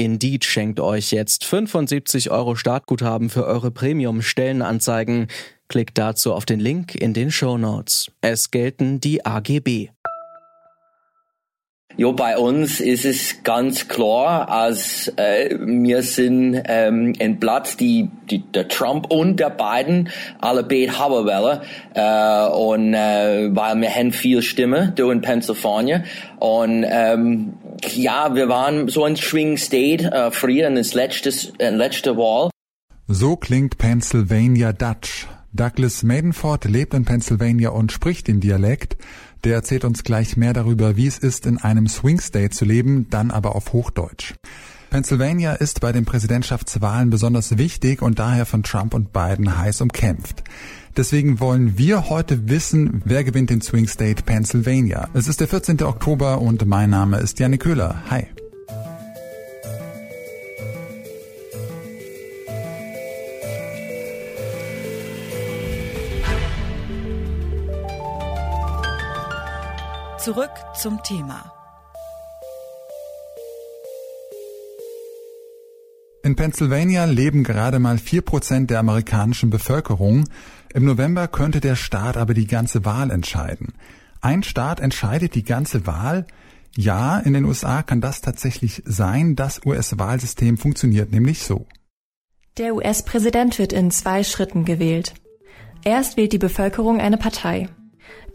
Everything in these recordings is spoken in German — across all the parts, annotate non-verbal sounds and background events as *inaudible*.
Indeed schenkt euch jetzt 75 Euro Startguthaben für eure Premium-Stellenanzeigen. Klickt dazu auf den Link in den Show Notes. Es gelten die AGB. Jo, bei uns ist es ganz klar, als äh, wir sind ähm, ein Blatt, die, die der Trump und der Biden alle beide haben wollen äh, und äh, weil wir haben viel Stimme da in Pennsylvania und ähm, ja, wir waren so ein Swing State äh, früher in das letzte, äh, letzte Wahl. So klingt Pennsylvania Dutch. Douglas Maidenford lebt in Pennsylvania und spricht den Dialekt. Der erzählt uns gleich mehr darüber, wie es ist, in einem Swing State zu leben, dann aber auf Hochdeutsch. Pennsylvania ist bei den Präsidentschaftswahlen besonders wichtig und daher von Trump und Biden heiß umkämpft. Deswegen wollen wir heute wissen, wer gewinnt den Swing State Pennsylvania. Es ist der 14. Oktober und mein Name ist Janne Köhler. Hi. Zurück zum Thema. In Pennsylvania leben gerade mal vier Prozent der amerikanischen Bevölkerung. Im November könnte der Staat aber die ganze Wahl entscheiden. Ein Staat entscheidet die ganze Wahl. Ja, in den USA kann das tatsächlich sein. Das US-Wahlsystem funktioniert nämlich so. Der US-Präsident wird in zwei Schritten gewählt. Erst wählt die Bevölkerung eine Partei.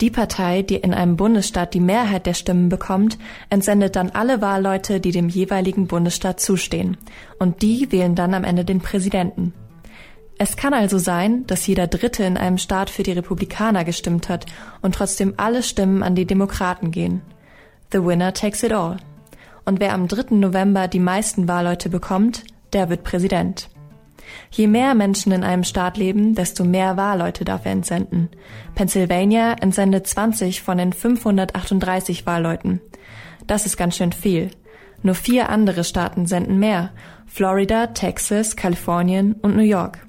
Die Partei, die in einem Bundesstaat die Mehrheit der Stimmen bekommt, entsendet dann alle Wahlleute, die dem jeweiligen Bundesstaat zustehen. Und die wählen dann am Ende den Präsidenten. Es kann also sein, dass jeder Dritte in einem Staat für die Republikaner gestimmt hat und trotzdem alle Stimmen an die Demokraten gehen. The winner takes it all. Und wer am 3. November die meisten Wahlleute bekommt, der wird Präsident. Je mehr Menschen in einem Staat leben, desto mehr Wahlleute darf er entsenden. Pennsylvania entsendet 20 von den 538 Wahlleuten. Das ist ganz schön viel. Nur vier andere Staaten senden mehr. Florida, Texas, Kalifornien und New York.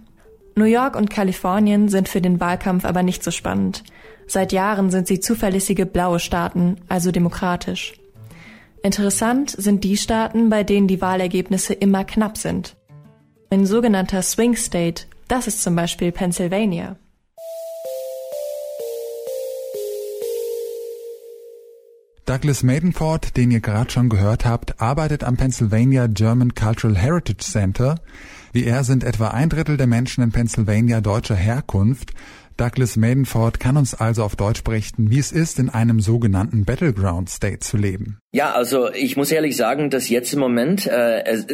New York und Kalifornien sind für den Wahlkampf aber nicht so spannend. Seit Jahren sind sie zuverlässige blaue Staaten, also demokratisch. Interessant sind die Staaten, bei denen die Wahlergebnisse immer knapp sind. Ein sogenannter Swing State, das ist zum Beispiel Pennsylvania. Douglas Maidenford, den ihr gerade schon gehört habt, arbeitet am Pennsylvania German Cultural Heritage Center. Wie er sind etwa ein Drittel der Menschen in Pennsylvania deutscher Herkunft. Douglas Maidenford kann uns also auf Deutsch berichten, wie es ist, in einem sogenannten Battleground State zu leben. Ja, also ich muss ehrlich sagen, dass jetzt im Moment äh,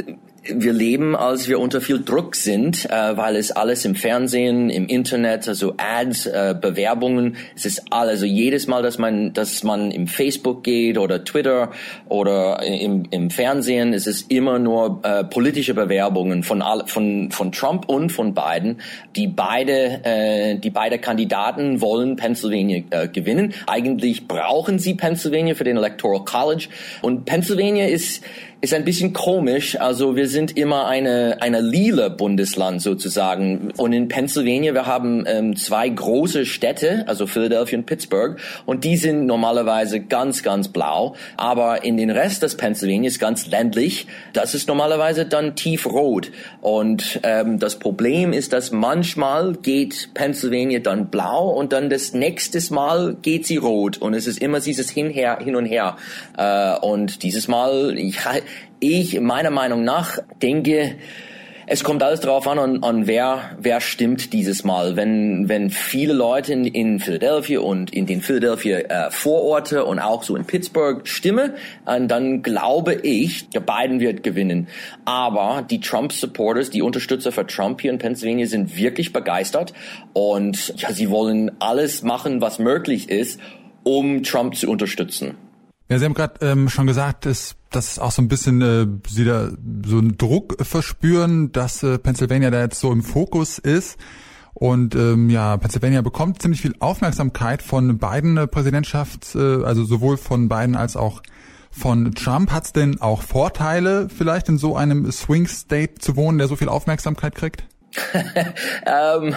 wir leben, als wir unter viel Druck sind, äh, weil es alles im Fernsehen, im Internet, also Ads, äh, Bewerbungen, es ist alles, also jedes Mal, dass man, dass man im Facebook geht oder Twitter oder im, im Fernsehen, es ist immer nur äh, politische Bewerbungen von von von Trump und von Biden, die beide, äh, die beide Kandidaten wollen Pennsylvania äh, gewinnen. Eigentlich brauchen sie Pennsylvania für den Electoral College und Pennsylvania ist ist ein bisschen komisch. Also wir sind immer eine, eine lila Bundesland sozusagen. Und in Pennsylvania, wir haben ähm, zwei große Städte, also Philadelphia und Pittsburgh. Und die sind normalerweise ganz, ganz blau. Aber in den Rest des Pennsylvania ist ganz ländlich. Das ist normalerweise dann tiefrot. Und ähm, das Problem ist, dass manchmal geht Pennsylvania dann blau und dann das nächste Mal geht sie rot. Und es ist immer dieses Hinher, hin und her. Äh, und dieses Mal, ich, ich meiner Meinung nach denke, es kommt alles darauf an, an, an wer, wer stimmt dieses Mal. Wenn, wenn viele Leute in, in Philadelphia und in den Philadelphia äh, Vororte und auch so in Pittsburgh stimmen, äh, dann glaube ich, der Biden wird gewinnen. Aber die Trump-Supporters, die Unterstützer für Trump hier in Pennsylvania sind wirklich begeistert und ja, sie wollen alles machen, was möglich ist, um Trump zu unterstützen. Ja, Sie haben gerade ähm, schon gesagt, dass, dass auch so ein bisschen äh, Sie da so einen Druck verspüren, dass äh, Pennsylvania da jetzt so im Fokus ist. Und ähm, ja, Pennsylvania bekommt ziemlich viel Aufmerksamkeit von beiden äh, Präsidentschafts, äh, also sowohl von Biden als auch von Trump. Hat es denn auch Vorteile, vielleicht in so einem Swing State zu wohnen, der so viel Aufmerksamkeit kriegt? *laughs* ähm,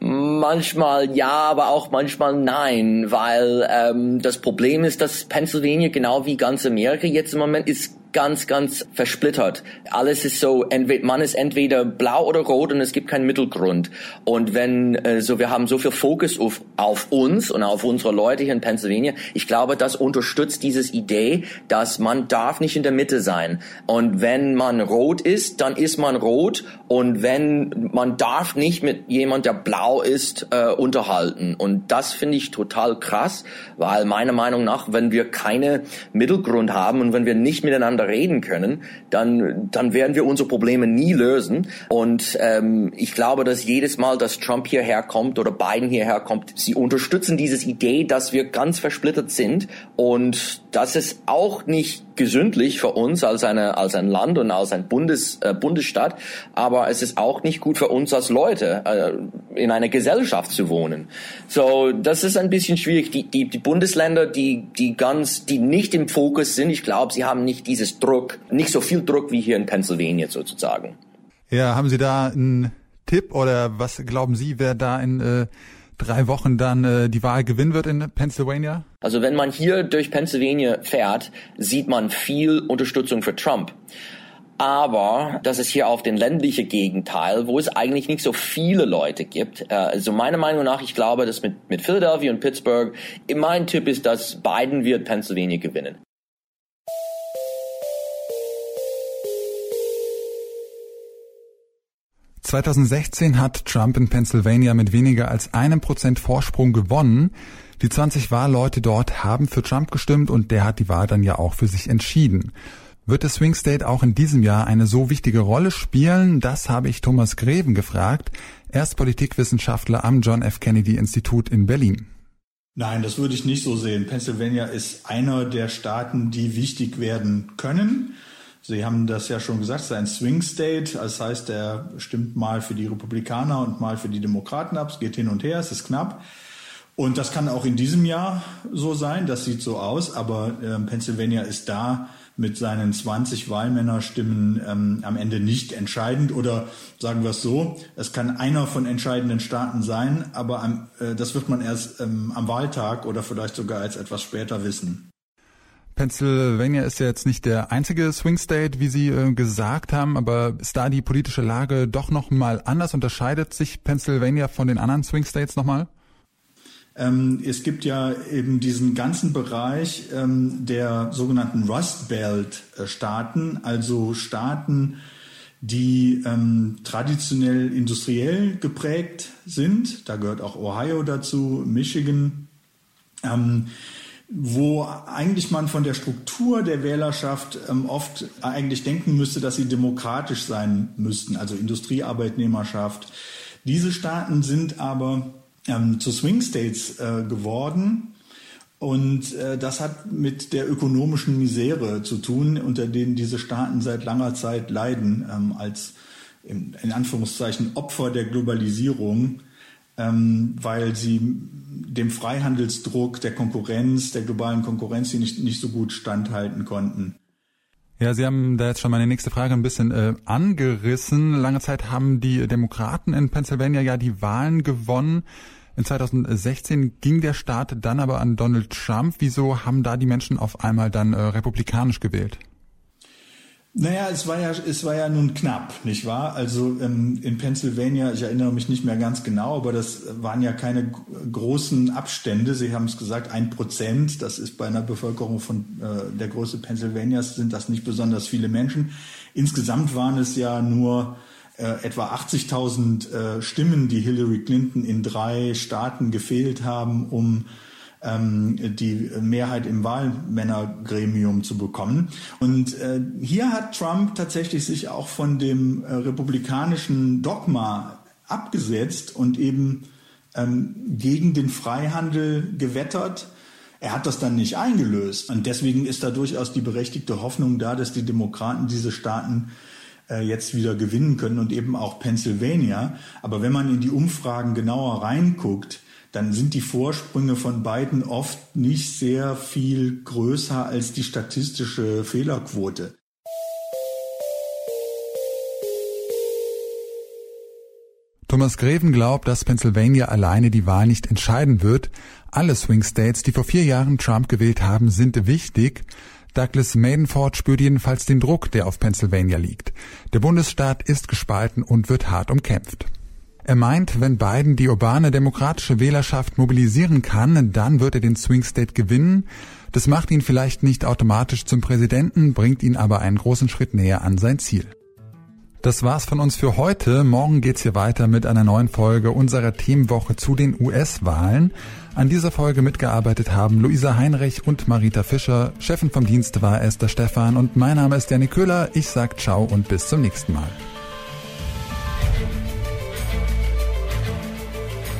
manchmal ja, aber auch manchmal nein, weil ähm, das Problem ist, dass Pennsylvania genau wie ganz Amerika jetzt im Moment ist ganz, ganz versplittert. Alles ist so, entweder, man ist entweder blau oder rot und es gibt keinen Mittelgrund. Und wenn, äh, so, wir haben so viel Fokus auf, auf uns und auf unsere Leute hier in Pennsylvania. Ich glaube, das unterstützt dieses Idee, dass man darf nicht in der Mitte sein. Und wenn man rot ist, dann ist man rot. Und wenn, man darf nicht mit jemand, der blau ist, äh, unterhalten. Und das finde ich total krass, weil meiner Meinung nach, wenn wir keine Mittelgrund haben und wenn wir nicht miteinander reden können, dann, dann werden wir unsere Probleme nie lösen. Und ähm, ich glaube, dass jedes Mal, dass Trump hierher kommt oder Biden hierher kommt, sie unterstützen diese Idee, dass wir ganz versplittert sind und das ist auch nicht gesündlich für uns als eine als ein Land und als ein Bundes äh, Bundesstaat, aber es ist auch nicht gut für uns als Leute äh, in einer Gesellschaft zu wohnen. So, das ist ein bisschen schwierig. Die die, die Bundesländer, die die ganz die nicht im Fokus sind, ich glaube, sie haben nicht dieses Druck, nicht so viel Druck wie hier in Pennsylvania sozusagen. Ja, haben Sie da einen Tipp oder was glauben Sie, wer da in äh, drei Wochen dann äh, die Wahl gewinnen wird in Pennsylvania? Also wenn man hier durch Pennsylvania fährt, sieht man viel Unterstützung für Trump. Aber das ist hier auf den ländlichen Gegenteil, wo es eigentlich nicht so viele Leute gibt. Äh, also meiner Meinung nach, ich glaube, dass mit, mit Philadelphia und Pittsburgh, mein Tipp ist, dass Biden wird Pennsylvania gewinnen. 2016 hat Trump in Pennsylvania mit weniger als einem Prozent Vorsprung gewonnen. Die 20 Wahlleute dort haben für Trump gestimmt und der hat die Wahl dann ja auch für sich entschieden. Wird der Swing State auch in diesem Jahr eine so wichtige Rolle spielen? Das habe ich Thomas Greven gefragt. Er ist Politikwissenschaftler am John F. Kennedy Institut in Berlin. Nein, das würde ich nicht so sehen. Pennsylvania ist einer der Staaten, die wichtig werden können. Sie haben das ja schon gesagt, es ist ein Swing State. Das heißt, er stimmt mal für die Republikaner und mal für die Demokraten ab. Es geht hin und her, es ist knapp. Und das kann auch in diesem Jahr so sein. Das sieht so aus. Aber äh, Pennsylvania ist da mit seinen 20 Wahlmännerstimmen ähm, am Ende nicht entscheidend. Oder sagen wir es so, es kann einer von entscheidenden Staaten sein, aber am, äh, das wird man erst ähm, am Wahltag oder vielleicht sogar als etwas später wissen. Pennsylvania ist ja jetzt nicht der einzige Swing State, wie Sie äh, gesagt haben, aber ist da die politische Lage doch noch mal anders? Unterscheidet sich Pennsylvania von den anderen Swing States nochmal? Ähm, es gibt ja eben diesen ganzen Bereich ähm, der sogenannten Rust Belt äh, Staaten, also Staaten, die ähm, traditionell industriell geprägt sind. Da gehört auch Ohio dazu, Michigan. Ähm, wo eigentlich man von der Struktur der Wählerschaft ähm, oft eigentlich denken müsste, dass sie demokratisch sein müssten, also Industriearbeitnehmerschaft. Diese Staaten sind aber ähm, zu Swing States äh, geworden. Und äh, das hat mit der ökonomischen Misere zu tun, unter denen diese Staaten seit langer Zeit leiden, ähm, als in, in Anführungszeichen Opfer der Globalisierung ähm, weil sie dem Freihandelsdruck der Konkurrenz, der globalen Konkurrenz, die nicht, nicht so gut standhalten konnten. Ja, Sie haben da jetzt schon meine nächste Frage ein bisschen äh, angerissen. Lange Zeit haben die Demokraten in Pennsylvania ja die Wahlen gewonnen. In 2016 ging der Staat dann aber an Donald Trump. Wieso haben da die Menschen auf einmal dann äh, republikanisch gewählt? Naja, es war ja, es war ja nun knapp, nicht wahr? Also ähm, in Pennsylvania, ich erinnere mich nicht mehr ganz genau, aber das waren ja keine großen Abstände. Sie haben es gesagt, ein Prozent. Das ist bei einer Bevölkerung von äh, der Größe Pennsylvanias sind das nicht besonders viele Menschen. Insgesamt waren es ja nur äh, etwa 80.000 äh, Stimmen, die Hillary Clinton in drei Staaten gefehlt haben, um ähm, die Mehrheit im Wahlmännergremium zu bekommen. Und äh, hier hat Trump tatsächlich sich auch von dem äh, republikanischen Dogma abgesetzt und eben ähm, gegen den Freihandel gewettert. Er hat das dann nicht eingelöst. Und deswegen ist da durchaus die berechtigte Hoffnung da, dass die Demokraten diese Staaten äh, jetzt wieder gewinnen können und eben auch Pennsylvania. Aber wenn man in die Umfragen genauer reinguckt, dann sind die Vorsprünge von beiden oft nicht sehr viel größer als die statistische Fehlerquote. Thomas Greven glaubt, dass Pennsylvania alleine die Wahl nicht entscheiden wird. Alle Swing States, die vor vier Jahren Trump gewählt haben, sind wichtig. Douglas Maidenford spürt jedenfalls den Druck, der auf Pennsylvania liegt. Der Bundesstaat ist gespalten und wird hart umkämpft. Er meint, wenn Biden die urbane demokratische Wählerschaft mobilisieren kann, dann wird er den Swing State gewinnen. Das macht ihn vielleicht nicht automatisch zum Präsidenten, bringt ihn aber einen großen Schritt näher an sein Ziel. Das war's von uns für heute. Morgen geht's hier weiter mit einer neuen Folge unserer Themenwoche zu den US-Wahlen. An dieser Folge mitgearbeitet haben Luisa Heinrich und Marita Fischer. Chefin vom Dienst war Esther Stephan und mein Name ist Janik Köhler. Ich sag ciao und bis zum nächsten Mal.